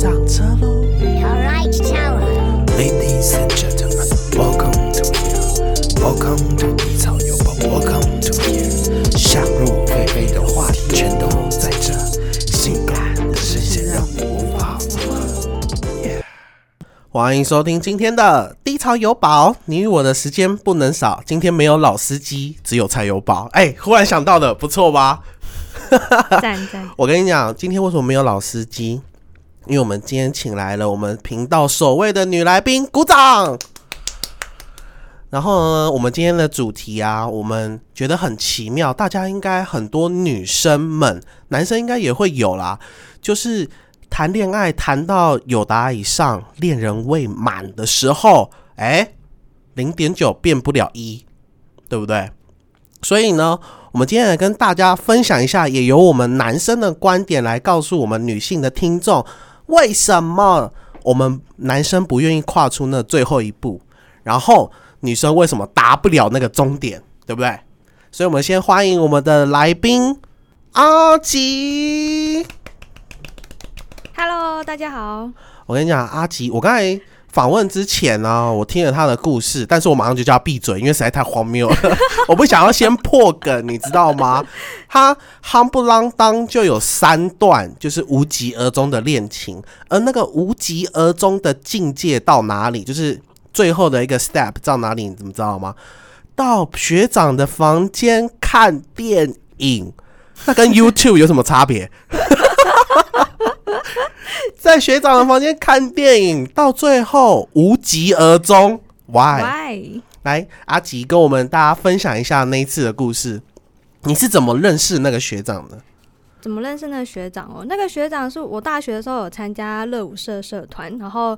上车喽 Alright, tower.，Ladies and gentlemen, welcome to here, welcome to 低潮有宝，welcome to here。想入非非的话题全都在这，性感的视线让你无法负荷。Yeah 欢迎收听今天的低潮有宝，你与我的时间不能少。今天没有老司机，只有菜有宝。哎、忽然想到的，不错吧？赞赞，我跟你讲，今天为什么没有老司机？因为我们今天请来了我们频道首位的女来宾，鼓掌。然后呢，我们今天的主题啊，我们觉得很奇妙，大家应该很多女生们，男生应该也会有啦，就是谈恋爱谈到有达以上，恋人未满的时候，哎，零点九变不了一，对不对？所以呢，我们今天来跟大家分享一下，也由我们男生的观点来告诉我们女性的听众，为什么我们男生不愿意跨出那最后一步，然后女生为什么达不了那个终点，对不对？所以，我们先欢迎我们的来宾阿吉。Hello，大家好。我跟你讲，阿吉，我刚才访问之前呢、我听了他的故事，但是我马上就叫他闭嘴，因为实在太荒谬了。我不想要先破梗，你知道吗？他夯不啷当就有三段，就是无疾而终的恋情，而那个无疾而终的境界到哪里，就是最后的一个 step 到哪里，你怎么知道吗？到学长的房间看电影，那跟 YouTube 有什么差别？在学长的房间看电影，到最后无疾而终。Why？Why？来，阿吉跟我们大家分享一下那一次的故事。你是怎么认识那个学长的？怎么认识那个学长哦？那个学长是我大学的时候有参加热舞社社团，然后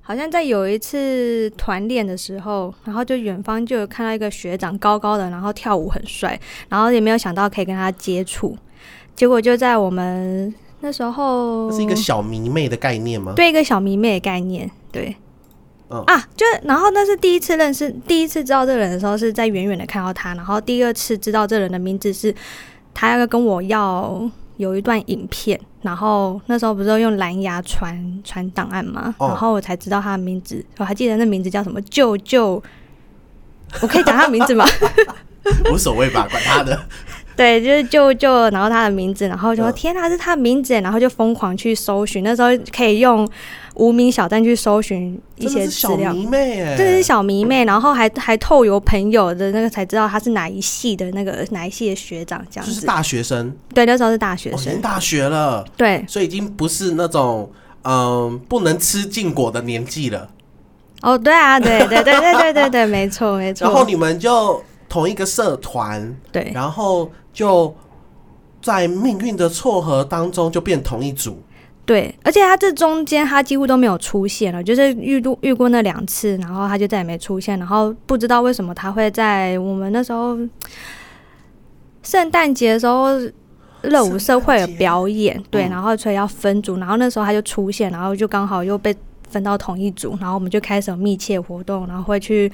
好像在有一次团练的时候，然后就远方就有看到一个学长高高的，然后跳舞很帅，然后也没有想到可以跟他接触，结果就在我们那时候这是一个小迷妹的概念吗？对一个小迷妹的概念，对。嗯啊，就然后那是第一次认识，第一次知道这个人的时候是在远远的看到他，然后第二次知道这个人的名字是他要跟我要有一段影片，然后那时候不是用蓝牙传传档案嘛，哦然后我才知道他的名字，我还记得那名字叫什么舅舅，我可以讲他的名字吗？无所谓吧，管他的。对，就是就就，然后他的名字，然后就说、嗯天哪，是他的名字，然后就疯狂去搜寻，那时候可以用无名小站去搜寻一些小资料。迷妹哎，这是小迷妹，然后还还透由朋友的那个才知道他是哪一系的那个哪一系的学长这样子。就是大学生，对，那时候是大学生。经大学了，对，所以已经不是那种嗯不能吃禁果的年纪了。哦，对啊，对对对对对对对，没错没错。然后你们就同一个社团，对然后就在命运的撮合当中就变同一组。对，而且他这中间他几乎都没有出现了，就是遇度遇过那两次，然后他就再也没出现，然后不知道为什么他会在我们那时候圣诞节的时候。热舞社会有表演，对，嗯然后所以要分组，然后那时候他就出现，然后就刚好又被分到同一组，然后我们就开始有密切活动，然后会去。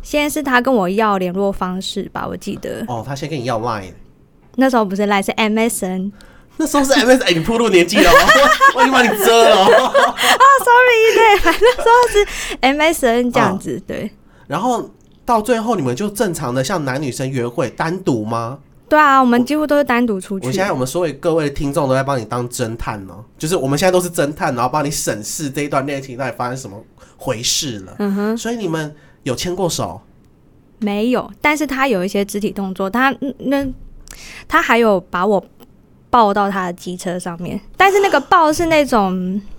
现在是他跟我要联络方式吧，我记得哦，他先跟你要 line，那时候不是赖是 MSN，那时候是 MS，哎、你铺路年纪了哦，我已经把你遮了、哦。sorry，对，反正说是 MSN 这样子，对，然后到最后，你们就正常的像男女生约会单独吗？对啊，我们几乎都是单独出去。我现在我们所有各位听众都在帮你当侦探哦，就是我们现在都是侦探，然后帮你审视这一段恋情到底发生什么回事了。嗯哼，所以你们有牵过手？没有，但是他有一些肢体动作，他嗯那他还有把我抱到他的机车上面，但是那个抱是那种。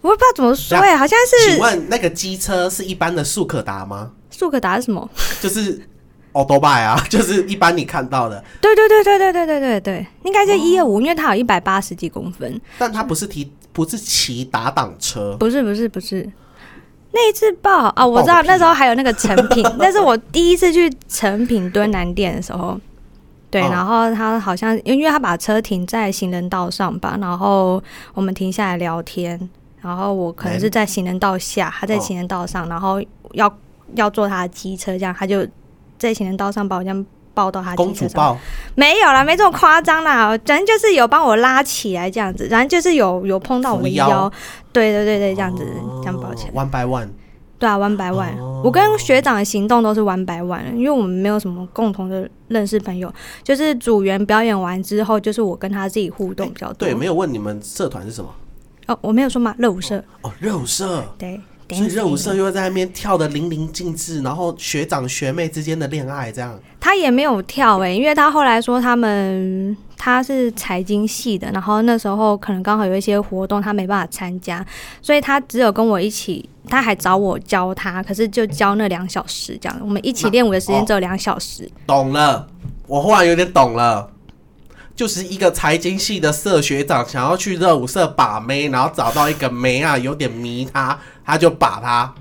我也不知道怎么说哎、好像是请问那个机车是一般的速可达吗？速可达是什么？就是奥多拜啊，就是一般你看到的，对对对对对对对对对，应该是一二五，因为它有一百八十几公分。但它不是提不是骑打挡车，不是不是不是，那一次抱啊，我知道那时候还有那个成品，那是我第一次去成品蹲南店的时候。对，哦然后他好像因为他把车停在行人道上吧，然后我们停下来聊天，然后我可能是在行人道下，他在哦行人道上，然后要要坐他的机车，这样他就在行人道上把我这样抱到他机车上。抱，没有啦，没这么夸张啦，反正就是有帮我拉起来这样子，反正就是有有碰到我的腰腰，对对对对，这样子、这样抱起来。，one by one。对啊，one by one，、哦我跟学长的行动都是 one by one，因为我们没有什么共同的认识朋友，就是组员表演完之后，就是我跟他自己互动比较多。对，没有问你们社团是什么？哦，我没有说嘛，热舞社，哦，热舞社。对，所以热舞社又在那边跳的淋漓尽致，然后学长学妹之间的恋爱这样。他也没有跳哎、因为他后来说他们他是财经系的，然后那时候可能刚好有一些活动他没办法参加，所以他只有跟我一起，他还找我教他，可是就教那两小时这样，我们一起练舞的时间哦只有两小时。懂了，我忽然有点懂了，就是一个财经系的社学长想要去热舞社把妹，然后找到一个妹啊，有点迷他，他就把他。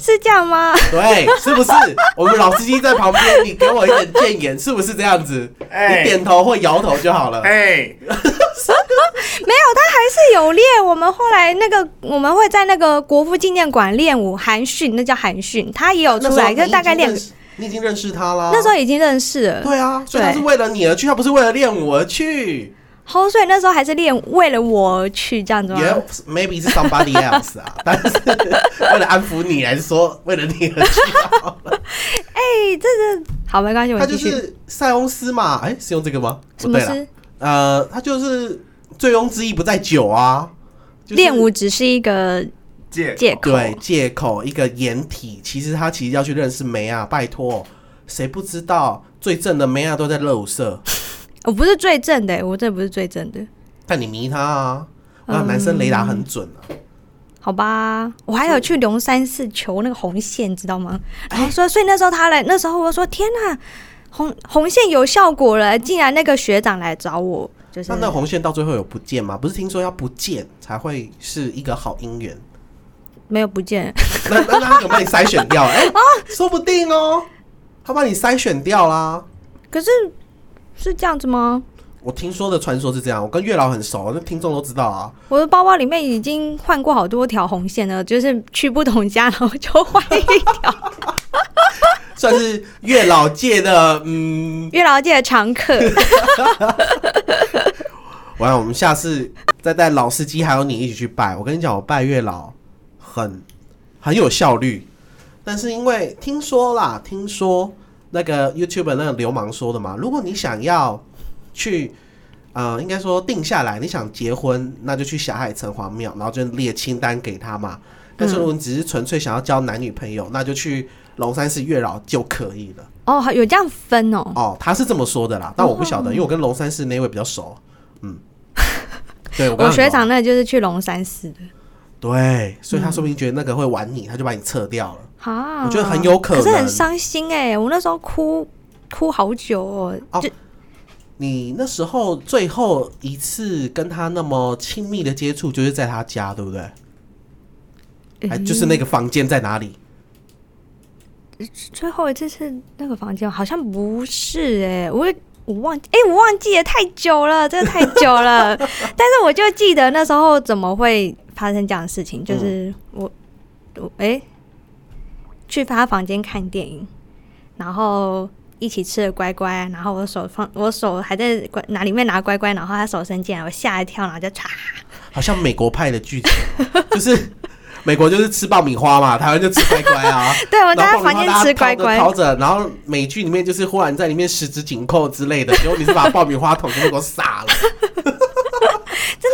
是这样吗？对，是不是？我们老司机在旁边，你给我一点建言，是不是这样子？哎你点头或摇头就好了。哎，没有，他还是有练。我们后来那个我们会在那个国父纪念馆练舞韩训，那叫韩训，他也有出来，那时候你可是大概练你已经认识他了。那时候已经认识了。对啊，所以他是为了你而去，他不是为了练舞而去。好，所以那时候还是练为了我而去这样子吗？也 maybe 是 somebody else 啊，但是为了安抚你，还是说为了你而去？哎、这是好，没关系，我他就。是塞翁失马，哎、是用这个吗？不对了，呃，他就是醉翁之意不在酒啊，就是练舞只是一个借借口？对借口一个掩体，其实他其实要去认识梅啊，拜托，谁不知道最正的梅啊都在热舞社，我不是最正的、我这不是最正的，但你迷他啊，那男生雷达很准啊。好吧？我还有去龙山寺求那个红线，知道吗？然后说，所以那时候他来，那时候我说天哪，红红线有效果了，竟然那个学长来找我，就是那那红线到最后有不见吗？不是听说要不见才会是一个好姻缘？没有不见，那那那他有帮你筛选掉？哎啊、说不定哦，他帮你筛选掉啦。可是是这样子吗？我听说的传说是这样，我跟月老很熟，那听众都知道啊。我的包包里面已经换过好多条红线了，就是去不同家，然后就换一条。算是月老界的，嗯，月老界的常客，完了，我们下次再带老司机还有你一起去拜。我跟你讲，我拜月老很很有效率，但是因为听说啦，听说那个 YouTube 那个流氓说的嘛，如果你想要去。呃，应该说定下来，你想结婚，那就去霞海城隍庙，然后就列清单给他嘛。但是如果你只是纯粹想要交男女朋友，那就去龙山寺月老就可以了。哦，有这样分哦。哦，他是这么说的啦，但我不晓得，因为我跟龙山寺那位比较熟。嗯，对我学长那就是去龙山寺的对，所以他说不定觉得那个会玩你，他就把你撤掉了。啊，我觉得很有可能可是很伤心哎、我那时候哭哭好久哦，哦你那时候最后一次跟他那么亲密的接触，就是在他家，对不对？还嗯就是那个房间在哪里？最后一次是那个房间，好像不是哎、我我忘哎、我忘记了，太久了，真的太久了。但是我就记得那时候怎么会发生这样的事情，就是我我哎、去他房间看电影，然后。一起吃了乖乖，然后我手放，我手还在乖拿里面拿乖乖，然后他手伸进来，我吓一跳，然后就嚓，好像美国派的剧情，就是美国就是吃爆米花嘛，台湾就吃乖乖啊。对我在他房间吃乖乖，掏着，然后美剧里面就是忽然在里面十指紧扣之类的，结果你是把爆米花桶全部给我撒了。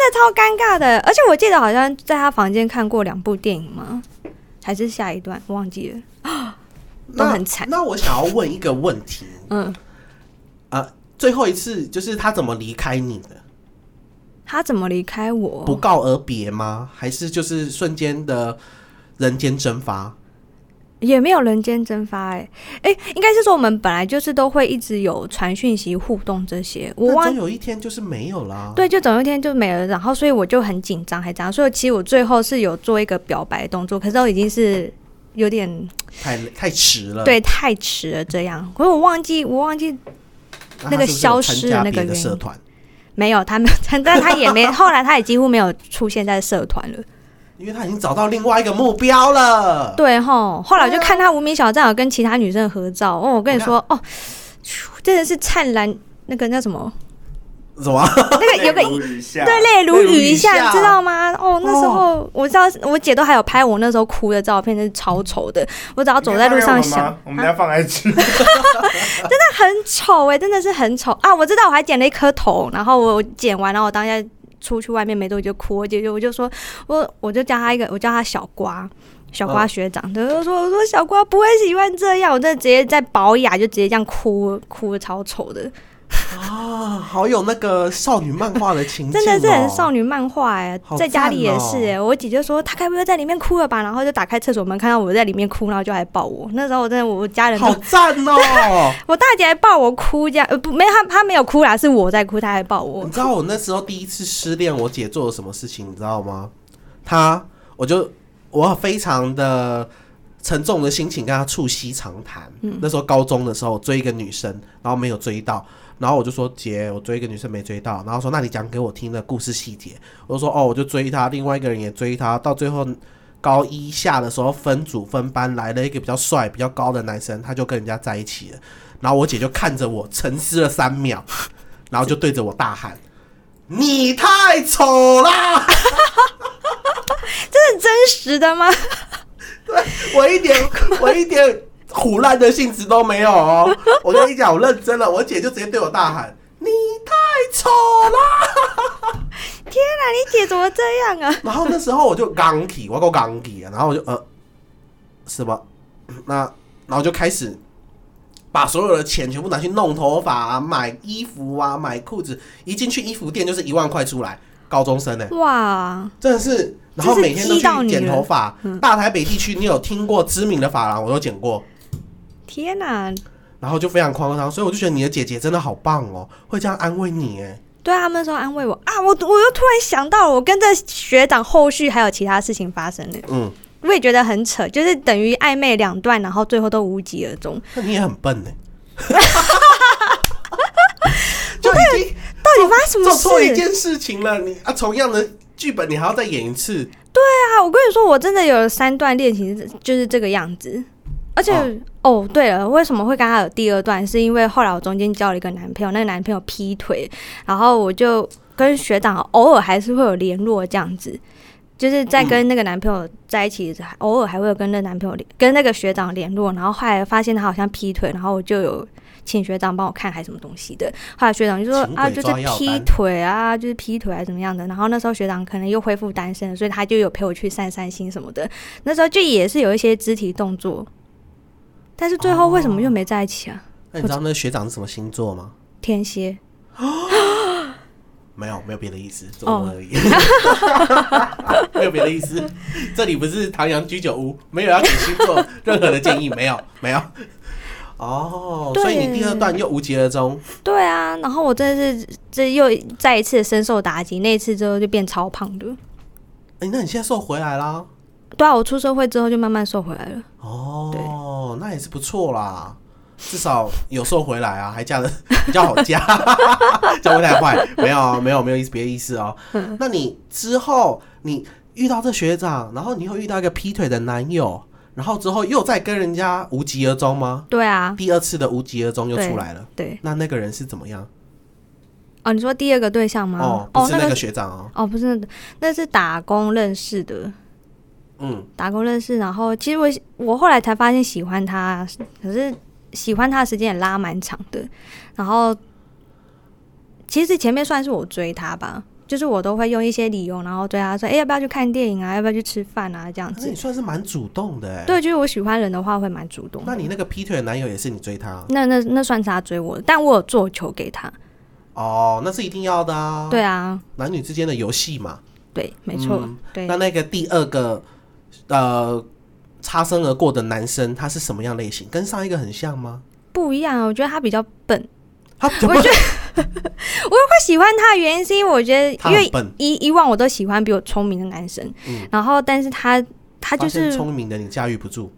真的超尴尬的。而且我记得好像在他房间看过两部电影吗？还是下一段忘记了，都很惨。那我想要问一个问题，嗯，呃，最后一次就是他怎么离开你的？他怎么离开我不？告而别吗？还是就是瞬间的人间蒸发？也没有人间蒸发哎、哎、应该是说我们本来就是都会一直有传讯息互动这些，我总有一天就是没有啦。对，就总有一天就没了，然后所以我就很紧张，还这样，所以其实我最后是有做一个表白动作，可是都已经是有点太太迟了。对太迟了这样，可是我忘记我忘记那个消失的那个原因社团，没有他没有，但他也没后来他也几乎没有出现在社团了。因为他已经找到另外一个目标了。对吼，后来我就看他无名小站有跟其他女生合照哦，我跟你说哦，真的是灿烂，那个叫什么？什么？那个有个对，泪如雨一下，你知道吗？哦，那时候我知道，我姐都还有拍我那时候哭的照片，真是超丑的。我只要走在路上想，我们等一下放 IG，很丑哎、真的是很丑啊！我知道，我还剪了一颗头，然后我剪完，然后我当下出去外面没多久就哭，我姐就我就说，我我就叫他一个，我叫他小瓜。小瓜嗯学长，他就说：“我说小瓜不会喜欢这样，我真的直接在保雅就直接这样哭，哭的超丑的，啊，好有那个少女漫画的情真的是很少女漫画哎、好在家里也是哎、我姐就说她该不会在里面哭了吧，然后就打开厕所门看到我在里面哭，然后就来抱我。那时候我真的我家人都好赞哦！我大姐还抱我哭，这样呃不没有她她没有哭啦，是我在哭，她还抱我你。知道我那时候第一次失恋，我姐做了什么事情，你知道吗？她，我就我非常的沉重的心情跟她促膝长谈。嗯那时候高中的时候追一个女生，然后没有追到，然后我就说姐，我追一个女生没追到，然后说那你讲给我听的故事细节。我就说哦，我就追她，另外一个人也追她，到最后。高一下的时候分组分班来了一个比较帅、比较高的男生，他就跟人家在一起了。然后我姐就看着我沉思了三秒，然后就对着我大喊：“你太丑啦！” 这是真实的吗？对我一点我一点胡乱的性质都没有哦。我跟你讲，我认真了。我姐就直接对我大喊：“你太丑啦天哪，你姐怎么这样啊？！” 然后那时候我就刚起，我够刚起啊，然后我就呃，是吧？那然后就开始把所有的钱全部拿去弄头发啊、买衣服啊、买裤子。一进去衣服店就是一万块出来，高中生呢、哇，真的是，然后每天都去剪头发。大台北地区，你有听过知名的发廊，我都剪过，天哪！然后就非常夸张，所以我就觉得你的姐姐真的好棒哦，会这样安慰你哎。对啊，他们那时候安慰我啊，我我又突然想到了，我跟这学长后续还有其他事情发生呢。嗯，我也觉得很扯，就是等于暧昧两段，然后最后都无疾而终。那你也很笨呢。就已经到底发生什么做错一？件事情了，你啊，同样的剧本你还要再演一次，对啊，我跟你说，我真的有三段恋情就是这个样子，而且哦对了，为什么会跟他有第二段？是因为后来我中间交了一个男朋友，那个男朋友劈腿，然后我就跟学长偶尔还是会有联络这样子。就是在跟那个男朋友在一起，偶尔还会有跟那男朋友联跟那个学长联络，然后后来发现他好像劈腿，然后我就有请学长帮我看还什么东西的。后来学长就说啊，就是劈腿啊，就是劈腿啊怎么样的。然后那时候学长可能又恢复单身，所以他就有陪我去散散心什么的。那时候就也是有一些肢体动作，但是最后为什么又没在一起啊？那你知道那个学长是什么星座吗？天蝎，没有，没有别的意思，这哦么而已，没有别的意思。这里不是唐阳居酒屋，没有要给星座任何的建议，没有，没有。哦，对所以你第二段又无疾而终，对啊。然后我真的是这又再一次深受打击，那一次之后就变超胖的。哎、那你现在瘦回来啦？对啊，我出社会之后就慢慢瘦回来了。哦，那也是不错啦，至少有瘦回来啊，还嫁的 比较好嫁，嫁不太坏。没有啊没有没有意思，别的意思哦。嗯那你之后你遇到这学长，然后你又遇到一个劈腿的男友，然后之后又再跟人家无疾而终吗？对啊，第二次的无疾而终又出来了。对。那那个人是怎么样？哦，你说第二个对象吗？哦，不是那那个学长哦。哦，不是，那是打工认识的，嗯，打工认识。然后其实我我后来才发现喜欢他，可是喜欢他的时间也拉蛮长的。然后其实前面算是我追他吧，就是我都会用一些理由，然后追他说，哎、要不要去看电影啊？要不要去吃饭啊？这样子那你。算是蛮主动的哎。。对，就是我喜欢人的话会蛮主动。那你那个劈腿的男友也是你追他？那那那算是他追我的，但我有做球给他。哦，那是一定要的啊。对啊，男女之间的游戏嘛。对，没错，嗯对那。那个第二个呃擦身而过的男生，他是什么样类型？跟上一个很像吗？不一样，我觉得他比较笨。他比较我觉得 我会喜欢他的原因是因为我觉得，因为以以往我都喜欢比我聪明的男生，嗯然后但是他他就是聪明的你驾驭不住。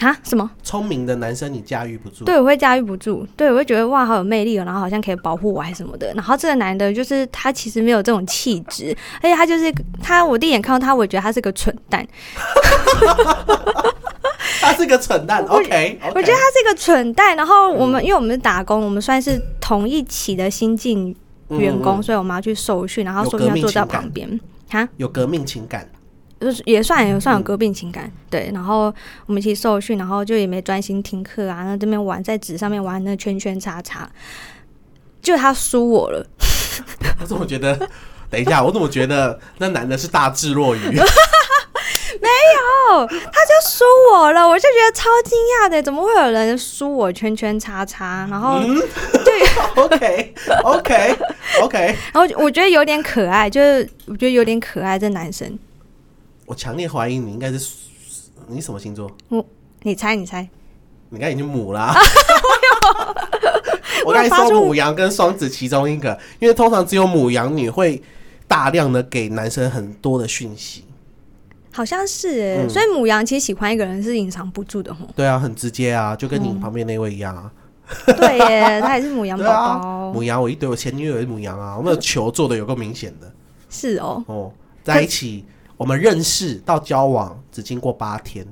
啊什么？聪明的男生你驾驭不住。对，我会驾驭不住，对我会觉得哇好有魅力哦，然后好像可以保护我还是什么的。然后这个男的就是他其实没有这种气质，而且他就是他，我第一眼看到他，我觉得他是个蠢蛋。他是个蠢蛋。OK，我觉得他是个蠢蛋。然后我们、因为我们是打工，我们算是同一起的新进员工，嗯所以我们要去受训，然后受训要坐在旁边。哈，有革命情感。就是也算也算有嗯革命情感，对。然后我们一起受训，然后就也没专心听课啊，那这边玩在纸上面玩那圈圈叉叉，就他输我了。我怎么觉得？等一下，我怎么觉得那男的是大智若愚？没有，他就输我了，我就觉得超惊讶的，怎么会有人输我圈圈叉叉？然后，嗯，OK OK OK，然后我觉得有点可爱，就是我觉得有点可爱，这男生。我强烈怀疑你应该是你什么星座？你猜，你猜？你刚已经母啦、我刚才说母羊跟双子其中一个，因为通常只有母羊女会大量的给男生很多的讯息。好像是哎、嗯所以母羊其实喜欢一个人是隐藏不住的吼。对啊，很直接啊，就跟你嗯旁边那位一样啊。对耶，他也是母羊宝对啊，宝。母羊，我一堆我前女友也是母羊啊，我们的球做的有够明显的是哦，哦，在一起我们认识到交往只经过八天，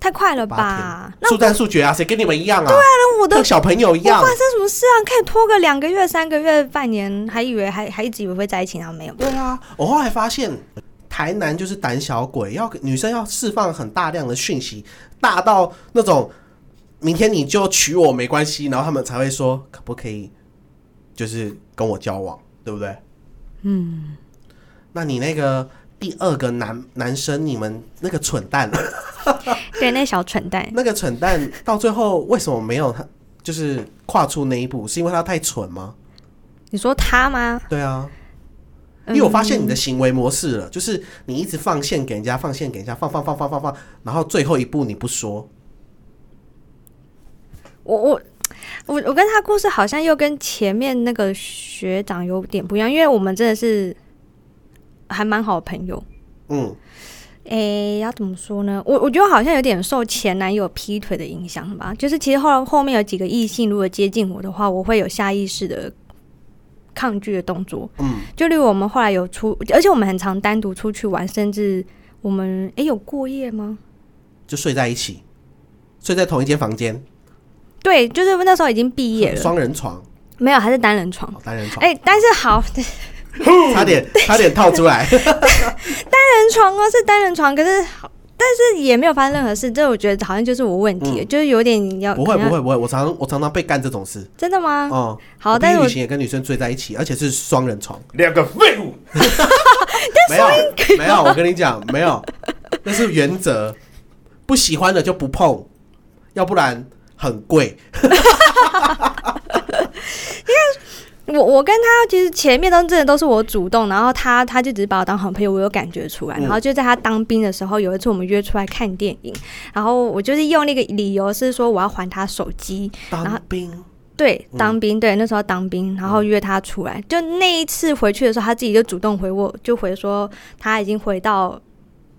太快了吧？那速战速决啊，谁跟你们一样啊？对啊我的小朋友一样我发。生什么事啊？可以拖个两个月、三个月、半年，还以为还还一直以为会在一起，然后没有。对啊，我后来发现，台南就是胆小鬼，要女生要释放很大量的讯息，大到那种明天你就娶我没关系，然后他们才会说可不可以，就是跟我交往，对不对？嗯，那你那个第二个男男生，你们那个蠢蛋，对，那小蠢蛋，那个蠢蛋到最后为什么没有他，就是跨出那一步，是因为他太蠢吗？你说他吗？对啊，因嗯为我发现你的行为模式了，就是你一直放线给人家，放线给人家，放放放放放放，然后最后一步你不说，我我我我跟他故事好像又跟前面那个学长有点不一样，因为我们真的是还蛮好的朋友。嗯，诶、要怎么说呢？我我觉得好像有点受前男友劈腿的影响吧。就是其实后后面有几个异性如果接近我的话，我会有下意识的抗拒的动作。嗯，就例如我们后来有出，而且我们很常单独出去玩，甚至我们诶、有过夜吗？就睡在一起，睡在同一间房间，对，就是那时候已经毕业了，双人床，没有，还是单人床。哦单人床，哎、但是好，差点 差点套出来，单人床哦，是单人床，可是好，但是也没有发生任何事，这我觉得好像就是我问题，嗯。就是有点要不会不会不会，我常我常常被干这种事，真的吗？哦，好，但是旅行也跟女生睡在一起，而且是双人床，两个废物，没有没有，我跟你讲没有，那是原则，不喜欢的就不碰，要不然很贵，我我跟他其实前面都真的都是我主动，然后他他就只是把我当好朋友，我有感觉出来。嗯然后就在他当兵的时候，有一次我们约出来看电影，然后我就是用那个理由是说我要还他手机，然后当兵，对，嗯当兵，对，那时候当兵，然后约他出来。就那一次回去的时候，他自己就主动回我，就回说他已经回到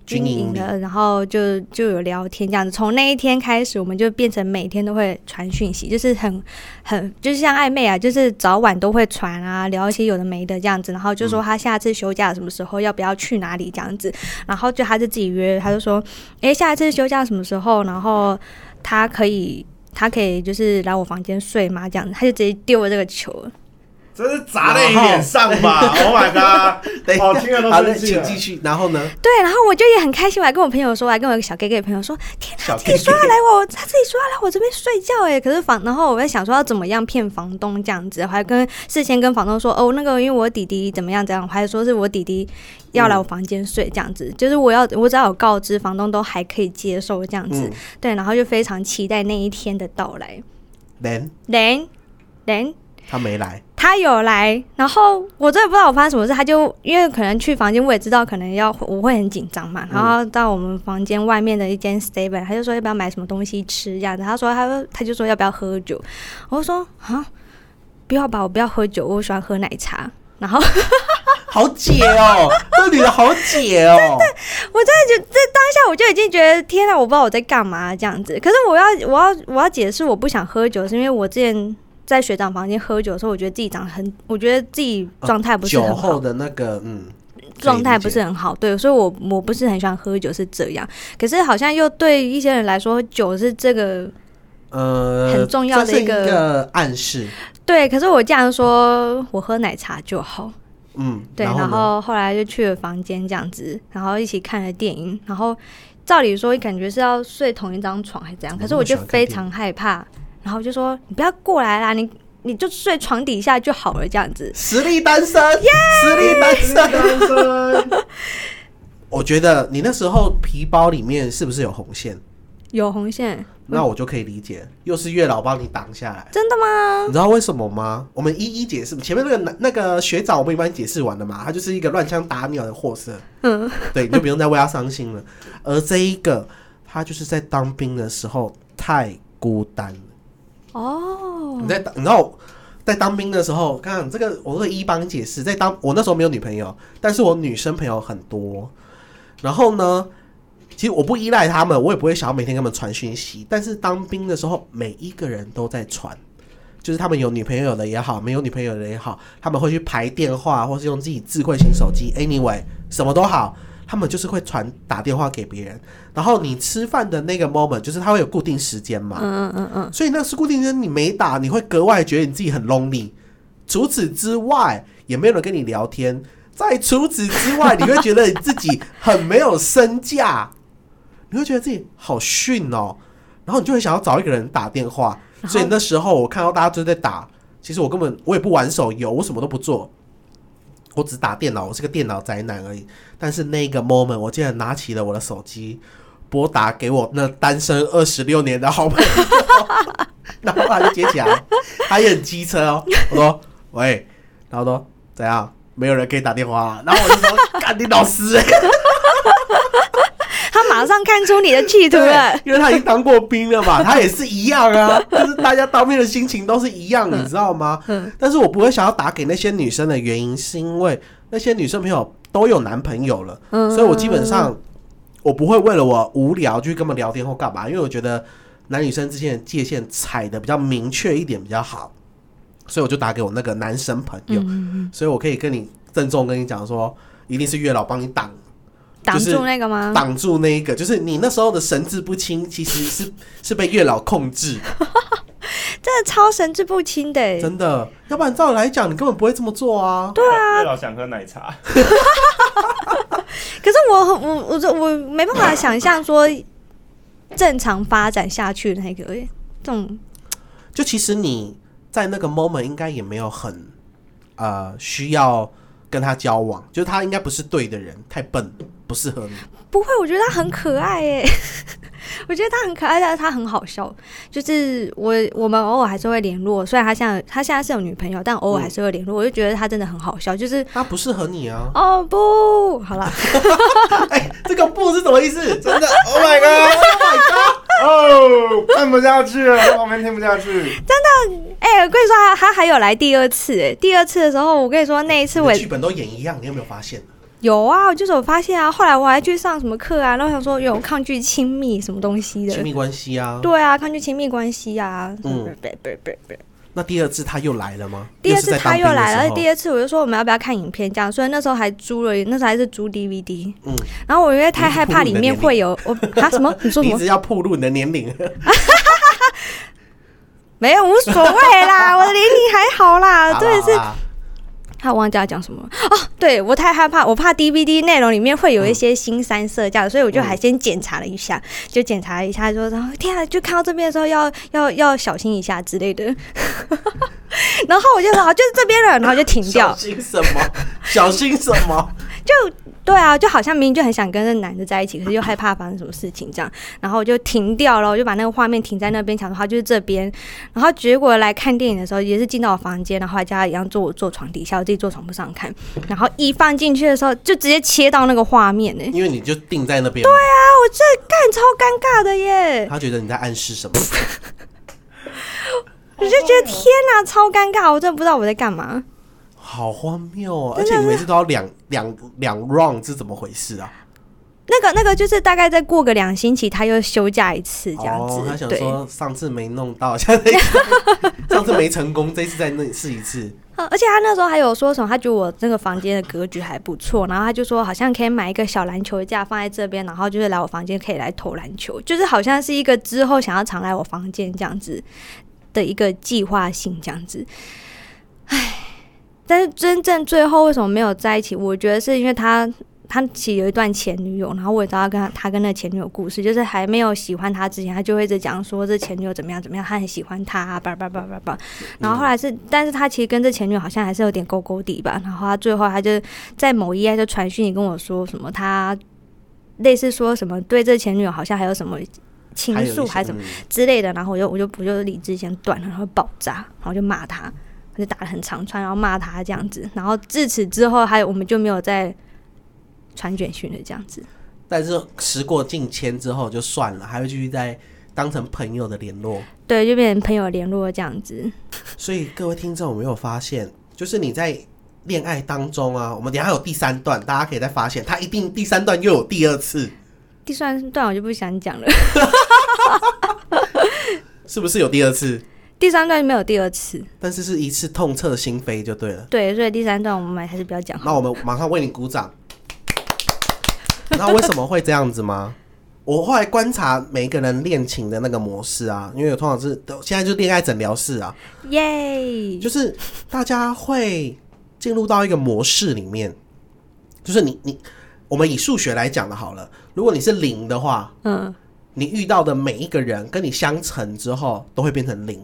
军军营的，然后就就有聊天这样子。从那一天开始，我们就变成每天都会传讯息，就是很很就是像暧昧啊，就是早晚都会传啊，聊一些有的没的这样子。然后就说他下次休假什么时候，要不要去哪里这样子。然后就他就自己约，他就说，诶，下一次休假什么时候？然后他可以。他可以就是来我房间睡吗？这样子，他就直接丢了这个球了。真是砸在你脸上吧！Oh my god！好听了都好的，生气了请继续，然后呢？对，然后我就也很开心，我还跟我朋友说，我还跟我一个小 gay gay 朋友说，天自己说要来我，他自己说要来我这边睡觉哎，可是房，然后我在想说要怎么样骗房东这样子，我还跟事先跟房东说，哦，那个因为我弟弟怎么样怎样，我还说是我弟弟要来我房间睡这样子，就是我要我只要有告知房东都还可以接受这样子，嗯对，然后就非常期待那一天的到来。，then 人人他没来，他有来，然后我真的不知道我发生什么事，他就因为可能去房间，我也知道可能要我会很紧张嘛，然后到我们房间外面的一间 seven，他就说要不要买什么东西吃这样子，他说他说他就说要不要喝酒，我说啊不要吧，我不要喝酒，我喜欢喝奶茶。然后 好解哦，这女的好解哦。我真的就这当下我就已经觉得天啊，我不知道我在干嘛这样子。可是我要我要我要解释我不想喝酒，是因为我之前在学长房间喝酒的时候，我觉得自己长得很，我觉得自己状态不是酒很好后。的那个，嗯，状态不是很好，对，所以我我不是很喜欢喝酒，是这样。可是好像又对一些人来说，酒是这个呃很重要的一一个个暗示，对。可是我这样说，我喝奶茶就好，嗯，对。然然呢后后来就去了房间这样子，然后一起看了电影，然后照理说感觉是要睡同一张床还是怎样，可是我就非常害怕，然后就说你不要过来啦，你你就睡床底下就好了这样子。实力单身，耶实力单身。单身，我觉得你那时候皮包里面是不是有红线？有红线，那我就可以理解，又是月老帮你挡下来。真的吗？你知道为什么吗？我们一一解释。前面那个男那个学长，我们已经帮你解释完了嘛？他就是一个乱枪打鸟的货色，嗯，对，你就不用再为他伤心了。而这一个，他就是在当兵的时候太孤单了。哦你，在当，你知道，在当兵的时候，看这个，我会一帮你解释。在当我那时候没有女朋友，但是我女生朋友很多。然后呢，其实我不依赖他们，我也不会想要每天跟他们传讯息。但是当兵的时候，每一个人都在传，就是他们有女朋友的也好，没有女朋友的也好，他们会去排电话，或是用自己智慧型手机，anyway，什么都好。他们就是会传打电话给别人，然后你吃饭的那个 moment，就是他会有固定时间嘛，嗯嗯嗯嗯，所以那是固定时间你没打，你会格外觉得你自己很 lonely。除此之外，也没有人跟你聊天。在除此之外，你会觉得你自己很没有身价，你会觉得自己好逊哦，然后你就会想要找一个人打电话。所以那时候我看到大家都在打，其实我根本我也不玩手游，我什么都不做，我只打电脑，我是个电脑宅男而已。但是那个 moment，我竟然拿起了我的手机，拨打给我那单身二十六年的好朋友，然后他就接起来，他也很机车哦。我说喂，然后说怎样？没有人可以打电话、啊，然后我就说 干你老师、他马上看出你的企图了。因为他已经当过兵了嘛，他也是一样啊，就是大家当兵的心情都是一样，你知道吗？嗯但是我不会想要打给那些女生的原因，是因为那些女生朋友都有男朋友了，嗯所以我基本上我不会为了我无聊去跟他们聊天或干嘛，因为我觉得男女生之间的界限踩的比较明确一点比较好，所以我就打给我那个男生朋友，嗯，所以我可以跟你郑重跟你讲说，一定是月老帮你挡挡住那个吗？挡住那一个，就是你那时候的神志不清，其实是 是被月老控制，真的超神志不清的欸。真的。要不然照理来讲，你根本不会这么做啊。对啊，月老想喝奶茶，可是我很我我这我没办法想象说正常发展下去的那个欸这种就其实你在那个 moment 应该也没有很呃需要跟他交往，就是他应该不是对的人，太笨，不适合你。不会，我觉得他很可爱耶。我觉得他很可爱，但是他很好笑。就是我我们偶尔还是会联络，虽然他现在他现在是有女朋友，但偶尔还是会联络。我就觉得他真的很好笑，就是他不适合你啊！哦不，好啦，哎、这个不是什么意思？真的，Oh my God，Oh my God 哦，看不下去了，在旁边听不下去。真的哎、我跟你说，他他还有来第二次，哎，第二次的时候，我跟你说那一次我剧本都演一样，你有没有发现？有啊，就是我发现啊，后来我还去上什么课啊，然后想说有抗拒亲密什么东西的亲，密关系啊。对啊，抗拒亲密关系啊，嗯不不不不不。那第二次他又来了吗？第二次他又来了，而且第二次我就说我们要不要看影片这样，所以那时候还租了，那时候还是租 DVD。嗯然后我因为太害怕里面会有我啊什么？你说什么你一直？要暴露你的年龄，没有无所谓啦，我的年龄还好啦，好真的是他忘记要讲什么了哦，对我太害怕，我怕 DVD 内容里面会有一些新三色这样，所以我就还先检查了一下，就检查了一下说，然后天啊，就看到这边的时候要要要小心一下之类的。然后我就说好，就是这边了，然后就停掉小。心什么？小心什么？对啊，就好像明明就很想跟那男的在一起，可是又害怕发生什么事情这样，然后我就停掉了，我就把那个画面停在那边，想说他就是这边，然后结果来看电影的时候也是进到我房间，然后还叫他一样坐我坐床底下，我自己坐床铺上看，然后一放进去的时候就直接切到那个画面呢、因为你就定在那边。对啊，啊，我这干超尴尬的耶，他觉得你在暗示什么？我就觉得天哪，超尴尬，我真的不知道我在干嘛。好荒谬哦！而且你每次都要两两两 round，是怎么回事啊？那个那个就是大概再过个两星期，他又休假一次这样子。哦，他想，说上次没弄到，下次 上次没成功，这次再那试一次。嗯 而且他那时候还有说什么，他觉得我这个房间的格局还不错，然后他就说好像可以买一个小篮球架放在这边，然后就是来我房间可以来投篮球，就是好像是一个之后想要常来我房间这样子的一个计划性这样子。唉，但是真正最后为什么没有在一起？我觉得是因为他。他其实有一段前女友，然后我也知道他跟他他跟那前女友故事，就是还没有喜欢他之前，他就会一直讲说这前女友怎么样怎么样，他很喜欢他、啊，叭叭叭叭叭。然后后来是，但是他其实跟这前女友好像还是有点勾勾底吧。然后他最后他就在某一页就传讯你跟我说什么，他类似说什么对这前女友好像还有什么情还有一些愫还是什么之类的。然后我就我就不就理智先断了，然后爆炸，然后就骂他，就打了很长串，然后骂他这样子。然后自此之后，还有我们就没有再传简讯了这样子。但是时过境迁之后就算了，还会继续在当成朋友的联络。对，就变成朋友联络这样子。所以各位听众有没有发现，就是你在恋爱当中啊，我们等一下有第三段，大家可以再发现，他一定第三段又有第二次，第三段我就不想讲了，是不是有第二次？第三段没有第二次。但是是一次痛彻心扉就对了。对，所以第三段我们还是不要讲好。那我们马上为你鼓掌。那为什么会这样子吗？我后来观察每一个人恋情的那个模式啊，因为我通常是都现在就恋爱诊疗室啊，耶！就是大家会进入到一个模式里面，就是你你我们以数学来讲的好了，如果你是零的话，嗯，你遇到的每一个人跟你相乘之后都会变成零，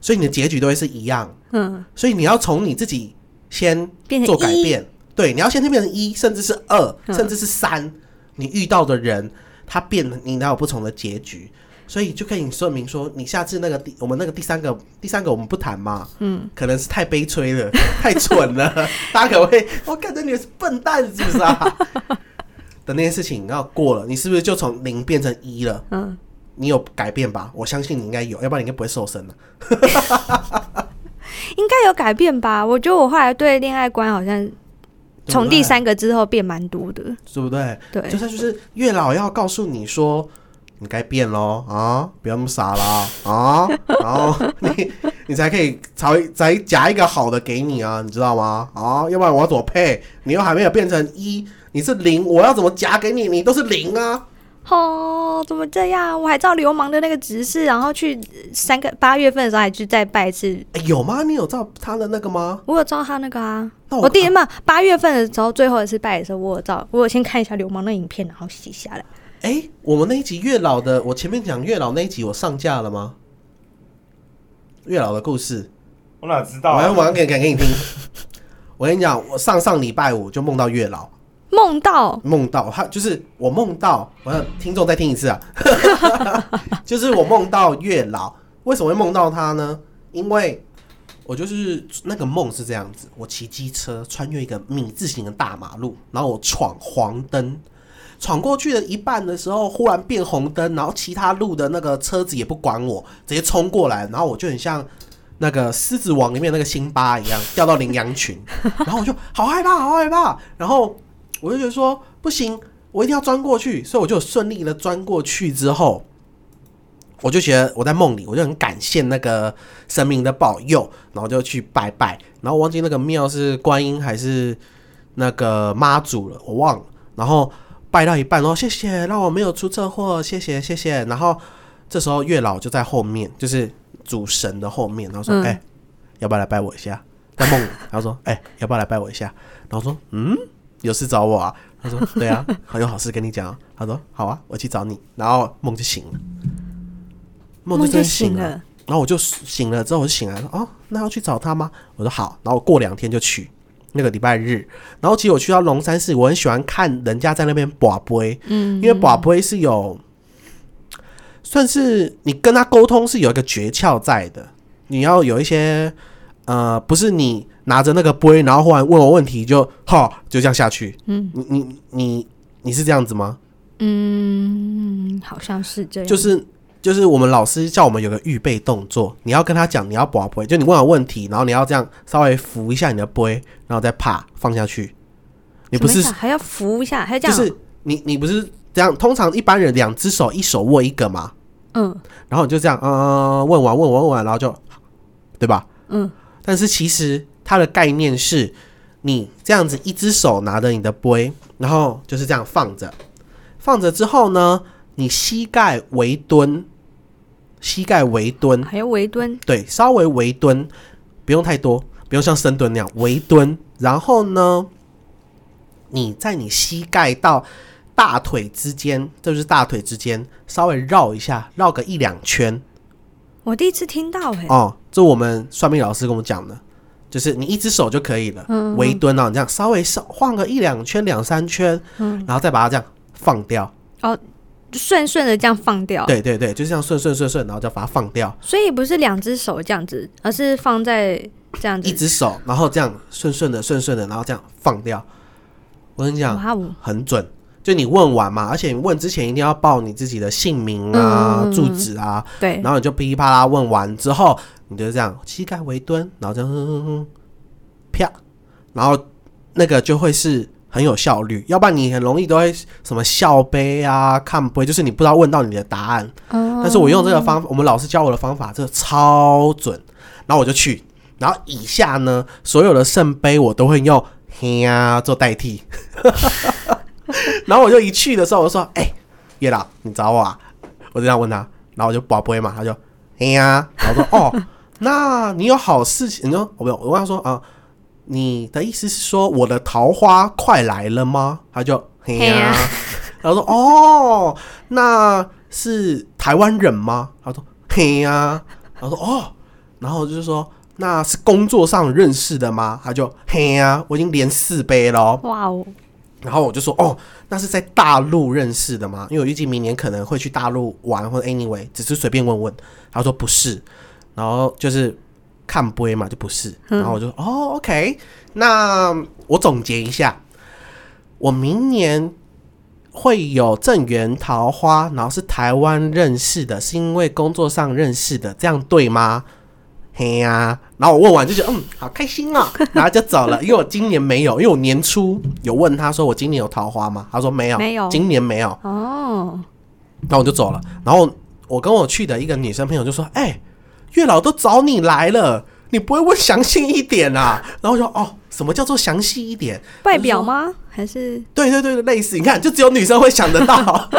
所以你的结局都会是一样。嗯，所以你要从你自己先做改一变，对，你要先变成一，甚至是二，嗯甚至是三。你遇到的人，他变了，你哪有不同的结局？所以就可以说明说，你下次那个第我们那个第三个第三个我们不谈嘛，嗯，可能是太悲催了，太蠢了，大家可能会我感觉你是笨蛋是不是啊？的那件事情要过了，你是不是就从零变成一了？嗯，你有改变吧？我相信你应该有，要不然你应该不会瘦身了。应该有改变吧？我觉得我后来对恋爱观好像从第三个之后变蛮多的。对不对？对就，是就是月老要告诉你说，你该变喽啊，不要那么傻啦啊，然后 你你才可以才才夹一个好的给你啊，你知道吗？啊，要不然我要怎么配？你又还没有变成一，你是零，我要怎么夹给你？你都是零啊。哦，怎么这样？我还照流氓的那个指示，然后去三个八月份的时候还去再拜一次。哎有吗？你有照他的那个吗？我有照他那个啊，那我第一嘛八月份的时候最后一次拜的时候，我有照，我有先看一下流氓的影片，然后写下来。哎、我们那一集月老的，我前面讲月老那一集，我上架了吗？月老的故事，我哪知道我啊？要晚上给讲给你听。我跟你讲，我上上礼拜五就梦到月老，梦到。梦到他就是我梦到，我让听众再听一次啊，就是我梦到月老，为什么会梦到他呢？因为我就是那个梦是这样子，我骑机车穿越一个米字形的大马路，然后我闯黄灯。闯过去的一半的时候，忽然变红灯，然后其他路的那个车子也不管我，直接冲过来，然后我就很像那个《狮子王》里面那个辛巴一样，掉到羚羊群，然后我就好害怕，好害怕，然后我就觉得说不行，我一定要钻过去，所以我就顺利的钻过去之后，我就觉得我在梦里，我就很感谢那个神明的保佑，然后就去拜拜，然后忘记那个庙是观音还是那个妈祖了，我忘了，然后拜到一半，然后谢谢让我没有出车祸，谢谢谢谢，然后这时候月老就在后面，就是主神的后面，然后说，嗯。哎、要不要来拜我一下？在梦里，他说，哎、要不要来拜我一下？然后说，嗯，有事找我啊？他说，对啊，好有好事跟你讲啊。他说，好啊，我去找你。然后梦就醒了，梦就真醒了。然后我就醒了之后，我就醒来了，哦，那要去找他吗？我说好。然后我过两天就去那个礼拜日。然后其实我去到龙山寺，我很喜欢看人家在那边卜杯，嗯，因为卜杯是有算是你跟他沟通是有一个诀窍在的，你要有一些呃，不是你拿着那个杯，然后忽然问我问题就哈就这样下去。嗯你你你你是这样子吗？嗯，好像是这样，就是就是我们老师叫我们有个预备动作，你要跟他讲，你要拔杯，就你问完问题，然后你要这样稍微扶一下你的杯，然后再啪放下去。你不是还要扶一下，还要这样哦，就是你你不是这样？通常一般人两只手一手握一个嘛，嗯然后你就这样，嗯、问完问完问完，然后就，对吧？嗯，但是其实它的概念是，你这样子一只手拿着你的杯，然后就是这样放着，放着之后呢，你膝盖微蹲，膝盖微蹲，还要微蹲，对，稍微微蹲，不用太多，不用像深蹲那样微蹲。然后呢，你在你膝盖到大腿之间，这就是大腿之间，稍微绕一下，绕个一两圈。我第一次听到哎、哦。这我们算命老师跟我们讲的，就是你一只手就可以了，嗯嗯微蹲啊，你这样稍微稍晃个一两圈、两三圈，嗯然后再把它这样放掉。哦顺顺的这样放掉，，对对对，就这样顺顺顺顺，然后就把它放掉。所以不是两只手这样子，而是放在这样子一，只手，然后这样顺顺的、顺顺的，然后这样放掉。我跟你讲，很准。就你问完嘛，而且你问之前一定要报你自己的姓名啊、住址啊，对，然后你就噼里啪啦问完之后，你就这样膝盖微蹲，然后这样哼哼哼啪，然后那个就会是很有效率，要不然你很容易都会什么笑杯啊、看杯，就是你不知道问到你的答案。哦但是我用这个方法，我们老师教我的方法，这个超准。然后我就去，然后以下呢，所有的圣杯我都会用嘿呀做代替。然后我就一去的时候，我就说：“哎、叶老，你找我啊？”我就这样问他，然后我就宝杯嘛，他就嘿呀，然后说：“哦，那你有好事情？”你说我我问他说：“啊，你的意思是说我的桃花快来了吗？”他就嘿呀然后说：“哦，那是台湾人吗？”他说：“嘿呀。”然后说：“哦。”然后就是说：“那是工作上认识的吗？”他就：“嘿呀，我已经连四杯了哦。”哇哦，然后我就说：“哦，那是在大陆认识的吗？因为我预计明年可能会去大陆玩，或者 anyway，只是随便问问。”他说：“不是。”然后就是看杯嘛，就不是。嗯然后我就说：“哦，OK，那我总结一下，我明年会有正缘桃花，然后是台湾认识的，是因为工作上认识的，这样对吗？”嘿呀、然后我问完就觉得嗯，好开心哦，然后就走了。因为我今年没有，因为我年初有问他说我今年有桃花吗？他说没有，没有今年没有。哦，然后我就走了。然后我跟我去的一个女生朋友就说：“哎、月老都找你来了，你不会问详细一点啊？” 然后我说：“哦，什么叫做详细一点？外表吗？还是对对对，类似。你看，就只有女生会想得到。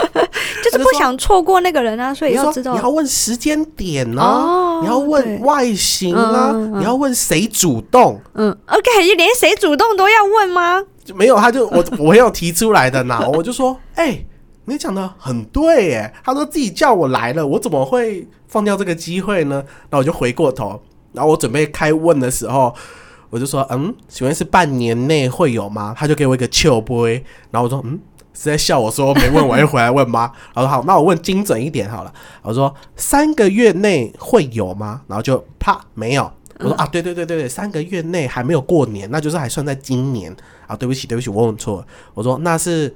就是不想错过那个人啊，所以要知道你要问时间点啊，哦你要问外形啊，嗯嗯嗯你要问谁主动。”嗯，OK，连谁主动都要问吗？就没有，他就我我有提出来的呢，我就说，哎、你讲的很对，哎，他说自己叫我来了，我怎么会放掉这个机会呢？然后我就回过头，然后我准备开问的时候，我就说，嗯，请问是半年内会有吗？他就给我一个秋杯，然后我说，嗯。是在笑我说没问我又回来问吗？然后好，那我问精准一点好了。我说三个月内会有吗？然后就啪没有。我说啊，对对对对对，三个月内还没有过年，那就是还算在今年啊。对不起对不起，我问错了。我说那是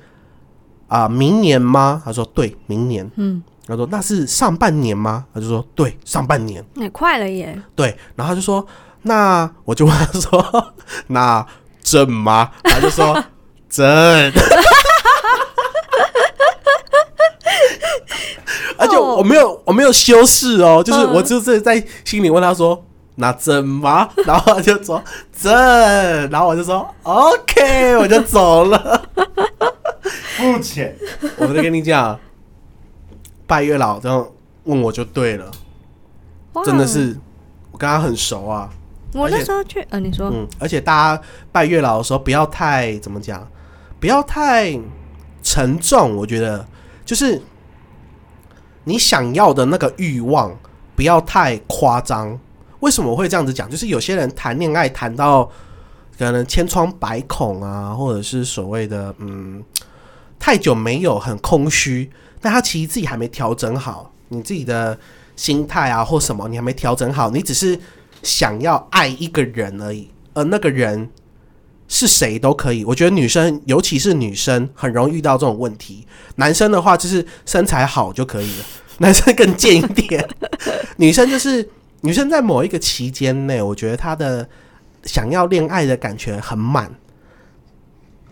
啊、明年吗？他说对，明年。嗯，他说那是上半年吗？他就说对，上半年。那快了耶，对，然后他就说那我就问他说 那正吗？他就说正。而且我没有我没有修饰哦，就是嗯我就是在心里问他说。那真吗？然后他就说真，然后我就说 OK，我就走了。付钱，我在跟你讲，拜月老这样问我就对了，真的是我跟他很熟啊。我那时候去，呃，你说，嗯，而且大家拜月老的时候不要太怎么讲，不要太沉重。我觉得就是你想要的那个欲望不要太夸张。为什么我会这样子讲？就是有些人谈恋爱谈到可能千疮百孔啊，或者是所谓的嗯太久没有很空虚，但他其实自己还没调整好，你自己的心态啊或什么你还没调整好，你只是想要爱一个人而已，而那个人是谁都可以。我觉得女生，尤其是女生，很容易遇到这种问题。男生的话，就是身材好就可以了。男生更贱一点。女生就是女生在某一个期间内，我觉得她的想要恋爱的感觉很满，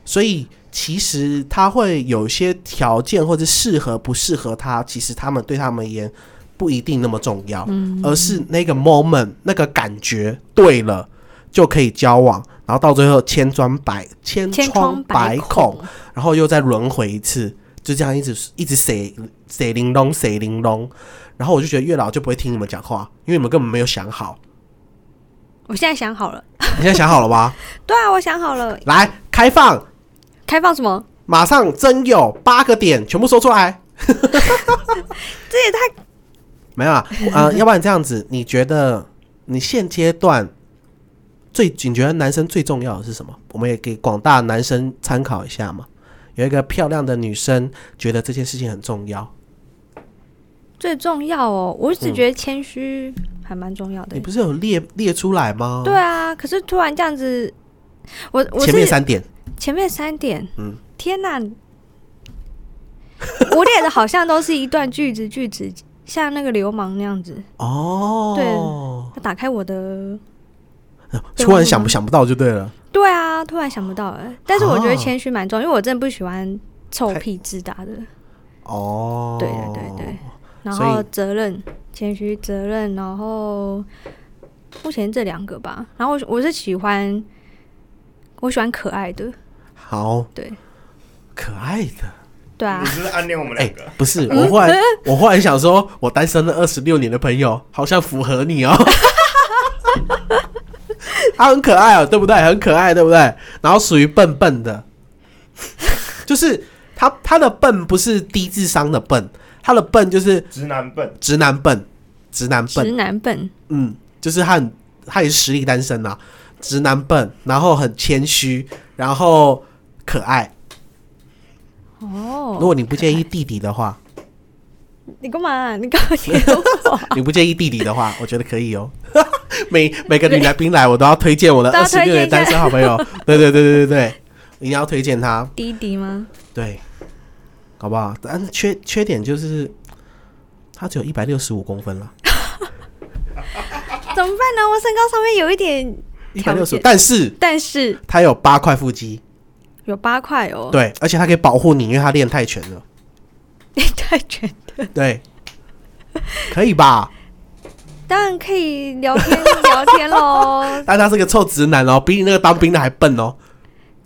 所以其实他会有一些条件或者适合不适合他，其实他们对他们而言不一定那么重要，嗯而是那个 moment 那个感觉对了就可以交往，然后到最后千疮百千千疮疮百孔，，然后又再轮回一次，就这样一直一直谁谁玲珑谁玲珑，然后我就觉得月老就不会听你们讲话，因为你们根本没有想好。我现在想好了，你现在想好了吧？对啊，我想好了，来，开放，开放什么？马上真有八个点，全部说出来。这也太没有啊，呃，要不然这样子，你觉得你现阶段最你觉得男生最重要的是什么？我们也给广大男生参考一下嘛。有一个漂亮的女生觉得这件事情很重要，最重要哦。我只觉得谦虚还蛮重要的你。不是有列列出来吗？对啊，可是突然这样子，我我前面三点，前面三点，嗯天哪！我列的好像都是一段句子，句子像那个流氓那样子。哦，对打开我的，突然想不想不到就对了。对啊，突然想不到哎。但是我觉得哦谦虚蛮重要，因为我真的不喜欢臭屁自大的。哦，对对对对，然后责任、谦虚、责任，然后目前这两个吧。然后我我是喜欢，我喜欢可爱的，好对可爱的。对啊你，是不是暗恋我们哎、两个？不是，我忽然我忽然想说，我单身了二十六年的朋友，好像符合你哦。他很可爱哦，对不对？很可爱，对不对？然后属于笨笨的，就是他他的笨不是低智商的笨，他的笨就是直男笨，直男笨，直男笨直，男笨，嗯，就是他很他也是实力单身啊，直男笨，然后很谦虚，然后可爱。哦，如果你不介意弟弟的话，你干嘛？你干嘛？你 不介意弟弟的话，我觉得可以哦。每每个女来宾来，我都要推荐我的二十六年单身好朋友。对对对对对对，一定要推荐他。弟弟吗？对，好不好？但是缺缺点就是他只有一百六十五公分了，怎么办呢？我身高上面有一点一百六十，但是但是他有八块腹肌，有八块哦，对，而且他可以保护你，因为他练泰拳了。你太全，对，可以吧？当然可以聊天聊天喽。但他是个臭直男哦，比你那个当兵的还笨哦。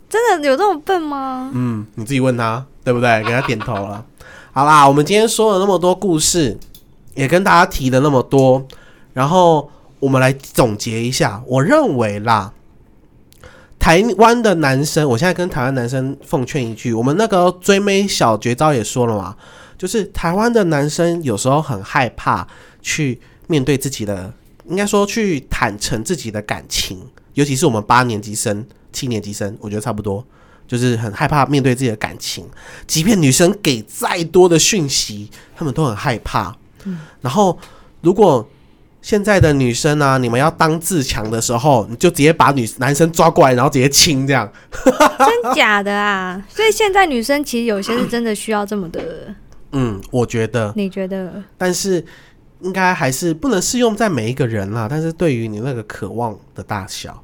真的有这么笨吗？嗯，你自己问他，对不对？给他点头了。好啦，我们今天说了那么多故事，也跟大家提了那么多，然后我们来总结一下。我认为啦，台湾的男生，我现在跟台湾男生奉劝一句，我们那个追妹小绝招也说了嘛，就是台湾的男生有时候很害怕去面对自己的，应该说去坦诚自己的感情，尤其是我们八年级生、七年级生，我觉得差不多。就是很害怕面对自己的感情，即便女生给再多的讯息，他们都很害怕。然后，如果现在的女生啊，你们要当自强的时候，你就直接把女男生抓过来，然后直接亲这样。真假的啊？所以现在女生其实有些是真的需要这么的，嗯，我觉得，你觉得？但是应该还是不能适用在每一个人啦。但是对于你那个渴望的大小，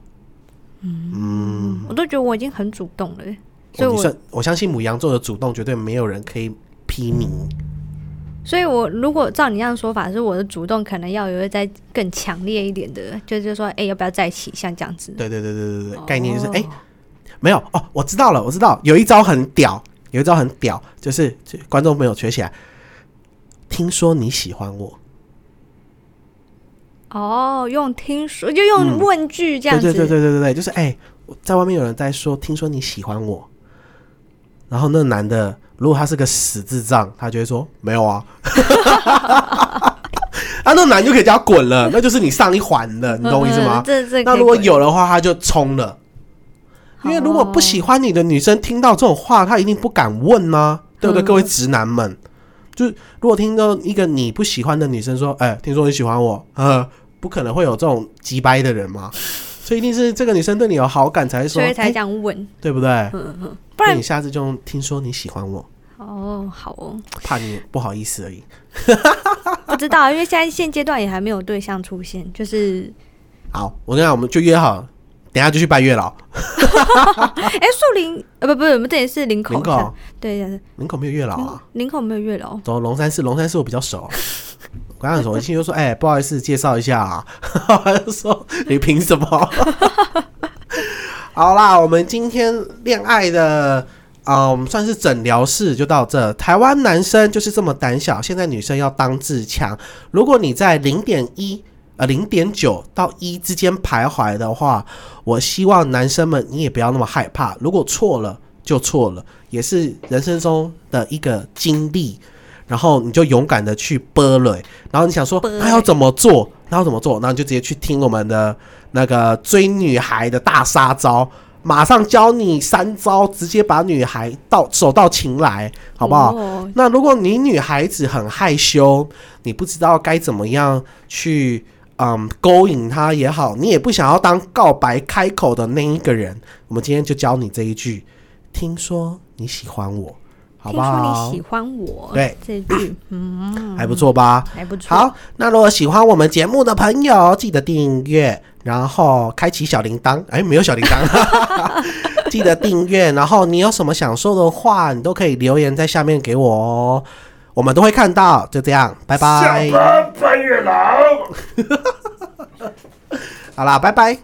嗯，我都觉得我已经很主动了，所以我相信母羊座的主动，绝对没有人可以批你。所以我如果照你这样说法，是我的主动可能要有一再更强烈一点的，就是说，哎、要不要在一起？像这样子。对对对对对对，概念就是哎、没有哦，我知道了，我知道有一招很屌，有一招很屌，就是观众朋友学起来。听说你喜欢我，哦，用听说就用问句这样子。对对对对对对，就是哎、在外面有人在说，听说你喜欢我，然后那男的如果他是个死智障，他就会说没有啊，啊，那男就可以叫他滚了，那就是你上一环的，你懂我意思吗嗯？这这那如果有的话，他就冲了。因为如果不喜欢你的女生听到这种话，她一定不敢问呢、对不对？嗯各位直男们，就是如果听到一个你不喜欢的女生说：“哎、听说你喜欢我。”呃，不可能会有这种急掰的人嘛，所以一定是这个女生对你有好感才会说，所以才哎这样问，对不对？嗯嗯，不然你下次就用听说你喜欢我，哦，好哦，怕你不好意思而已。不知道，因为现在现阶段也还没有对象出现，就是，好，我跟你讲，我们就约好，等下就去拜月老。哎、树林呃不不，我们这里是林口，林口，对林口没有月老啊。林口没有月老，走龙山寺，龙山寺我比较熟。我刚刚说，我一进去就说：“哎、不好意思，介绍一下啊。”他就说：“你凭什么？”好啦，我们今天恋爱的，啊，我们，算是诊疗室就到这。台湾男生就是这么胆小，现在女生要当自强。如果你在零点一。呃，零点九到一之间徘徊的话，我希望男生们你也不要那么害怕。如果错了就错了，也是人生中的一个经历。然后你就勇敢的去拨了，然后你想说剥那要怎么做？那要怎么做？然后你就直接去听我们的那个追女孩的大杀招，马上教你三招，直接把女孩到手到擒来，好不好？哦那如果你女孩子很害羞，你不知道该怎么样去嗯勾引他也好，你也不想要当告白开口的那一个人，我们今天就教你这一句：听说你喜欢我，好不听说好？你喜欢我，对这句，嗯，还不错吧？还不错。好，那如果喜欢我们节目的朋友，记得订阅，然后开启小铃铛。哎，没有小铃铛，记得订阅。然后你有什么想说的话，你都可以留言在下面给我哦，我们都会看到。就这样，拜下拜。班拜月狼。好啦，拜拜。